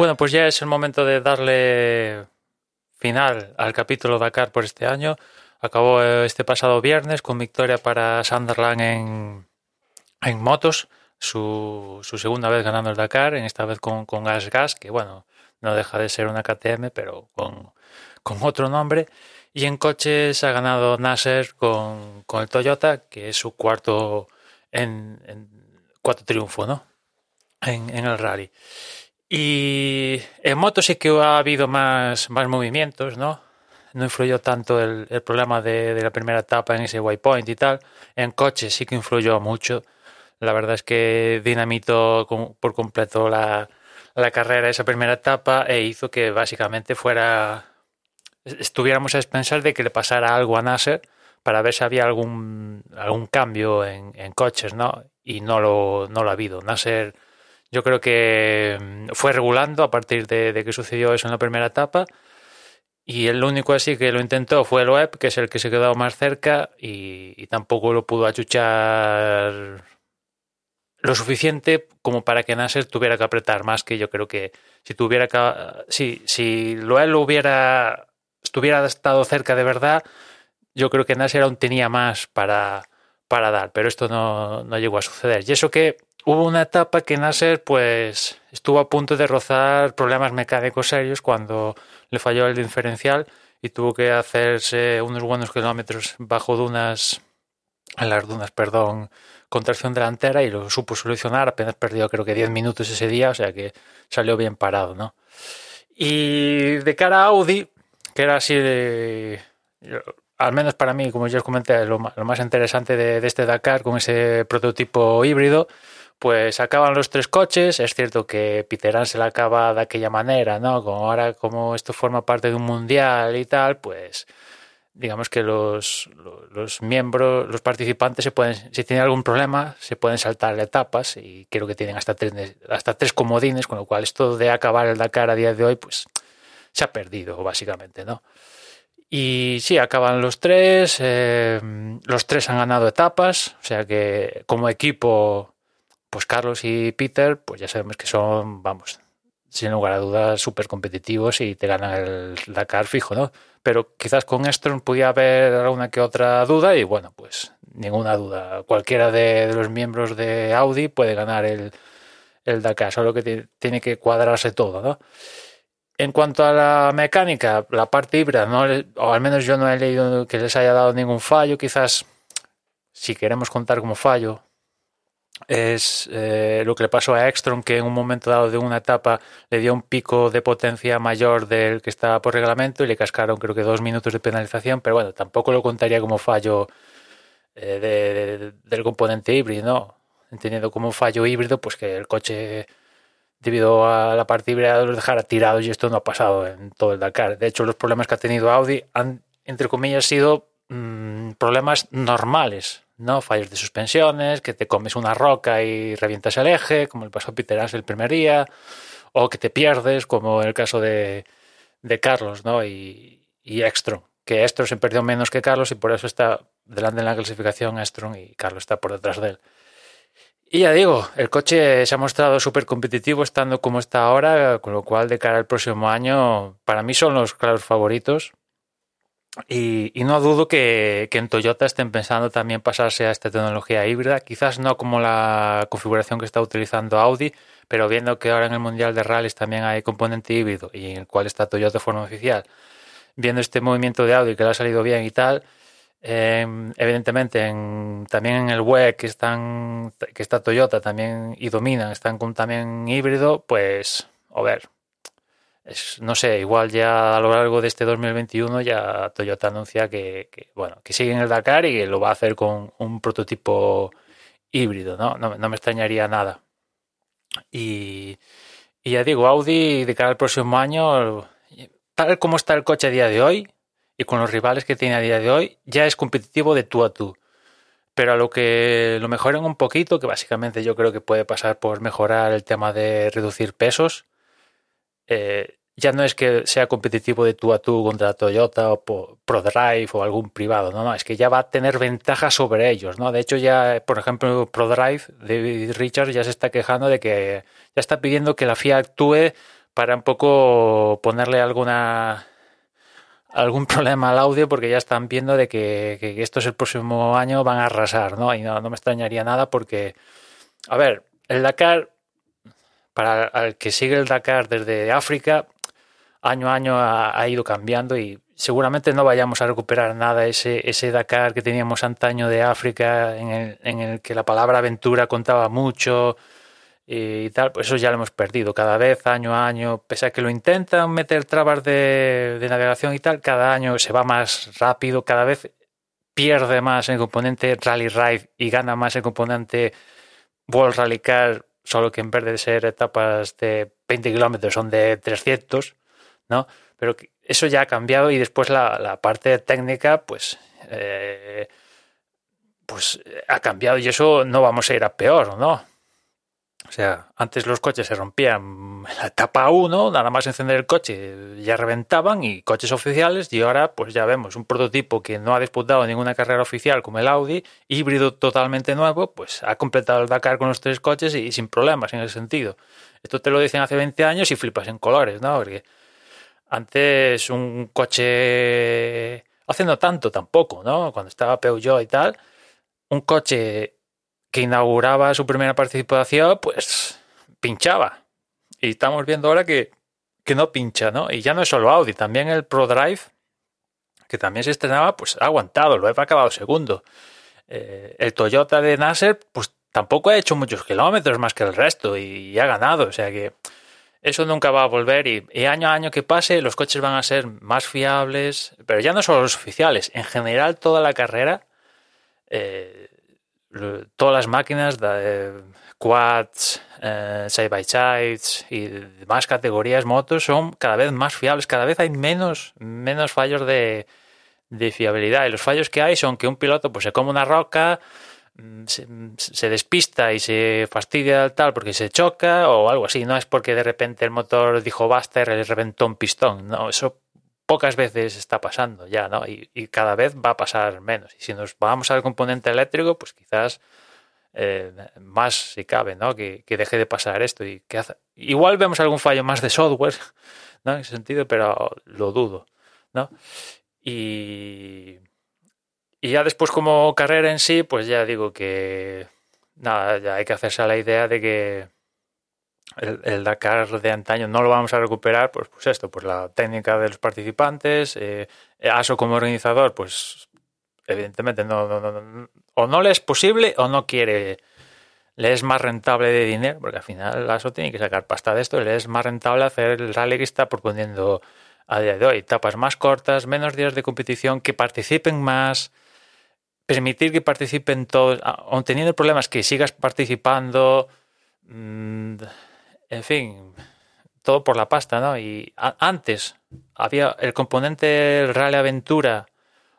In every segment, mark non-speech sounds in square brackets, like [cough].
Bueno, pues ya es el momento de darle final al capítulo Dakar por este año. Acabó este pasado viernes con victoria para Sunderland en, en motos, su, su, segunda vez ganando el Dakar, en esta vez con, con Gas Gas, que bueno, no deja de ser una KTM, pero con, con otro nombre. Y en coches ha ganado Nasser con, con el Toyota, que es su cuarto en, en cuarto triunfo, ¿no? En, en el rally. Y en moto sí que ha habido más, más movimientos, ¿no? No influyó tanto el, problema de, de, la primera etapa en ese waypoint y tal. En coche sí que influyó mucho. La verdad es que dinamitó por completo la, la carrera esa primera etapa e hizo que básicamente fuera estuviéramos a expensar de que le pasara algo a Nasser para ver si había algún, algún cambio en, en coches, ¿no? Y no lo, no lo ha habido. Nasser yo creo que mm, fue regulando a partir de, que sucedió eso en la primera etapa. Y el único así que lo intentó fue el web, que es el que se quedó más cerca y, tampoco lo pudo achuchar lo suficiente como para que Nasser tuviera que apretar más que yo creo que si tuviera que si, si Loel lo hubiera estuviera estado cerca de verdad, yo creo que Nasser aún tenía más para, para dar, pero esto no, no llegó a suceder. Y eso que hubo una etapa que Nasser pues estuvo a punto de rozar problemas mecánicos serios cuando le falló el diferencial y tuvo que hacerse unos buenos kilómetros bajo dunas, en las dunas, perdón, con tracción delantera y lo supo solucionar, apenas perdió creo que 10 minutos ese día, o sea que salió bien parado, ¿no? Y de cara a Audi, que era así de, al menos para mí, como ya os comenté, lo, lo más interesante de, de este Dakar con ese prototipo híbrido, pues acaban los tres coches. Es cierto que Peter se la acaba de aquella manera, ¿no? Como ahora, como esto forma parte de un mundial y tal, pues digamos que los, los, los, miembros, los participantes se pueden, si tienen algún problema, se pueden saltar etapas y creo que tienen hasta tres, hasta tres comodines, con lo cual esto de acabar el Dakar a día de hoy, pues se ha perdido, básicamente, ¿no? Y sí, acaban los tres, eh, los tres han ganado etapas, o sea que como equipo pues Carlos y Peter, pues ya sabemos que son, vamos, sin lugar a dudas, súper competitivos y te ganan el Dakar fijo, ¿no? Pero quizás con Strong podía haber alguna que otra duda y bueno, pues ninguna duda. Cualquiera de, de los miembros de Audi puede ganar el, el Dakar, solo que tiene que cuadrarse todo, ¿no? En cuanto a la mecánica, la parte híbrida, ¿no? o al menos yo no he leído que les haya dado ningún fallo, quizás si queremos contar como fallo, es eh, lo que le pasó a Ekstrom, que en un momento dado de una etapa le dio un pico de potencia mayor del que estaba por reglamento y le cascaron creo que dos minutos de penalización, pero bueno, tampoco lo contaría como fallo eh, de, de, del componente híbrido, ¿no? Entendiendo como fallo híbrido, pues que el coche debido a la parte híbrida los dejara tirados y esto no ha pasado en todo el Dakar. De hecho, los problemas que ha tenido Audi han, entre comillas, sido mmm, problemas normales, ¿no? Fallos de suspensiones, que te comes una roca y revientas el eje, como el pasó a Peter As el primer día, o que te pierdes, como el caso de, de Carlos, ¿no? Y, y que Ekstrom se perdió menos que Carlos y por eso está delante en la clasificación Ekstrom y Carlos está por detrás de él. Y ya digo, el coche se ha mostrado súper competitivo estando como está ahora, con lo cual de cara al próximo año, para mí son los claros favoritos. Y, y, no dudo que, que, en Toyota estén pensando también pasarse a esta tecnología híbrida, quizás no como la configuración que está utilizando Audi, pero viendo que ahora en el Mundial de Rallys también hay componente híbrido y en el cual está Toyota de forma oficial, viendo este movimiento de Audi que le ha salido bien y tal, eh, evidentemente en, también en el web que, están, que está Toyota también y dominan, están con también híbrido, pues a ver, no sé, igual ya a lo largo de este 2021 ya Toyota anuncia que, que, bueno, que sigue en el Dakar y que lo va a hacer con un prototipo híbrido, ¿no? No, no me extrañaría nada. Y, y, ya digo, Audi de cara al próximo año, tal como está el coche a día de hoy y con los rivales que tiene a día de hoy, ya es competitivo de tú a tú. Pero a lo que lo mejoren un poquito, que básicamente yo creo que puede pasar por mejorar el tema de reducir pesos, eh, ya no es que sea competitivo de tú a tú contra Toyota o ProDrive o algún privado, no, no, es que ya va a tener ventajas sobre ellos, ¿no? De hecho, ya, por ejemplo, ProDrive, David Richards ya se está quejando de que ya está pidiendo que la FIA actúe para un poco ponerle alguna algún problema al audio porque ya están viendo de que, que estos el próximo año van a arrasar, ¿no? Y no, no me extrañaría nada porque, a ver, el Dakar, para el que sigue el Dakar desde África, año a año ha, ido cambiando y seguramente no vayamos a recuperar nada ese, ese Dakar que teníamos antaño de África, en el, en el que la palabra aventura contaba mucho y tal, pues eso ya lo hemos perdido. Cada vez, año a año, pese a que lo intentan meter trabas de, de navegación y tal, cada año se va más rápido, cada vez pierde más el componente Rally Ride y gana más el componente World Rally Car, solo que en vez de ser etapas de 20 kilómetros son de 300, ¿no? Pero eso ya ha cambiado y después la, la parte técnica, pues, eh, pues ha cambiado y eso no vamos a ir a peor, ¿no? O sea, antes los coches se rompían en la etapa 1, nada más encender el coche ya reventaban y coches oficiales y ahora pues ya vemos un prototipo que no ha disputado ninguna carrera oficial como el Audi, híbrido totalmente nuevo, pues ha completado el Dakar con los tres coches y, sin problemas en ese sentido. Esto te lo dicen hace 20 años y flipas en colores, ¿no? Porque antes un coche, hace no tanto tampoco, ¿no? Cuando estaba Peugeot y tal, un coche que inauguraba su primera participación, pues pinchaba. Y estamos viendo ahora que, que no pincha, ¿no? Y ya no es solo Audi, también el ProDrive, que también se estrenaba, pues ha aguantado, lo ha acabado segundo. Eh, el Toyota de Nasser, pues tampoco ha hecho muchos kilómetros más que el resto y, y ha ganado, o sea que eso nunca va a volver y, año a año que pase los coches van a ser más fiables, pero ya no solo los oficiales, en general toda la carrera eh, todas las máquinas, de quads, eh, side by sides y demás categorías motos son cada vez más fiables, cada vez hay menos, menos fallos de, de fiabilidad. Y los fallos que hay son que un piloto pues se come una roca, se, se, despista y se fastidia tal porque se choca o algo así. No es porque de repente el motor dijo basta y le reventó un pistón. No, eso pocas veces está pasando ya, ¿no? Y, cada vez va a pasar menos. Y si nos vamos al componente eléctrico, pues quizás eh, más si cabe, ¿no? Que, deje de pasar esto y que igual vemos algún fallo más de software, [laughs] ¿no? En ese sentido, pero lo dudo, ¿no? Y, y ya después como carrera en sí, pues ya digo que nada, ya hay que hacerse a la idea de que el, el, Dakar de antaño no lo vamos a recuperar, pues, pues esto, pues la técnica de los participantes, eh, ASO como organizador, pues evidentemente no, no, no, o no le es posible o no quiere, le es más rentable de dinero, porque al final ASO tiene que sacar pasta de esto, le es más rentable hacer el rally que está proponiendo a día de hoy, etapas más cortas, menos días de competición, que participen más, permitir que participen todos, aun teniendo problemas que sigas participando, mmm, en fin, todo por la pasta, ¿no? Y antes había el componente Rally Aventura,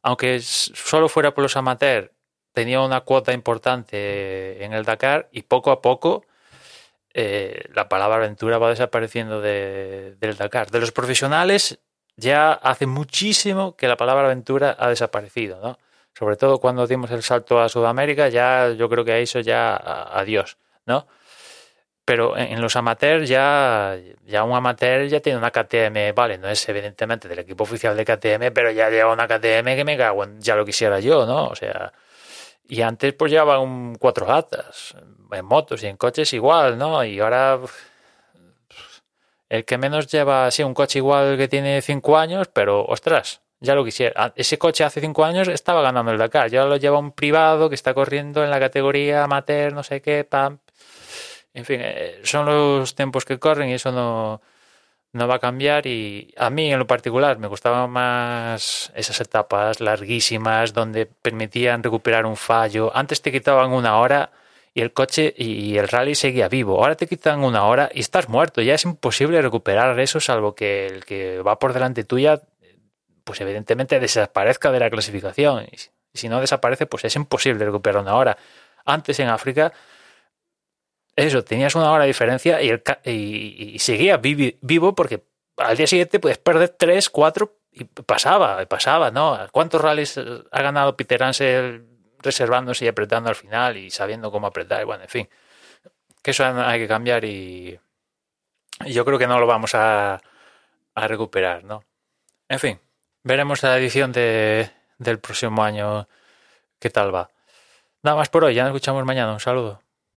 aunque solo fuera por los amateurs, tenía una cuota importante en el Dakar y poco a poco eh, la palabra aventura va desapareciendo de, del Dakar. De los profesionales ya hace muchísimo que la palabra aventura ha desaparecido, ¿no? Sobre todo cuando dimos el salto a Sudamérica, ya yo creo que a eso ya adiós, ¿no? pero en los amateurs ya, ya un amateur ya tiene una KTM, vale, no es evidentemente del equipo oficial de KTM, pero ya lleva una KTM que me cago en, ya lo quisiera yo, ¿no? O sea, y antes pues llevaba un cuatro gatas, en motos y en coches igual, ¿no? Y ahora el que menos lleva, sí, un coche igual que tiene cinco años, pero ostras, ya lo quisiera. Ese coche hace cinco años estaba ganando el Dakar, ya lo lleva un privado que está corriendo en la categoría amateur, no sé qué, pam, en fin, eh, son los tiempos que corren y eso no, no va a cambiar y a mí en lo particular me gustaban más esas etapas larguísimas donde permitían recuperar un fallo. Antes te quitaban una hora y el coche y el rally seguía vivo. Ahora te quitan una hora y estás muerto. Ya es imposible recuperar eso salvo que el que va por delante tuya pues evidentemente desaparezca de la clasificación. Y si no desaparece pues es imposible recuperar una hora. Antes en África eso, tenías una hora de diferencia y, el, y, vivo porque al día siguiente puedes perder tres, cuatro y pasaba, pasaba, ¿no? ¿Cuántos rallies ha ganado Peter Ansel reservándose y apretando al final y sabiendo cómo apretar? Bueno, en fin, que eso hay que cambiar y, yo creo que no lo vamos a, a recuperar, ¿no? En fin, veremos la edición de, del próximo año qué tal va. Nada más por hoy, ya nos escuchamos mañana. Un saludo.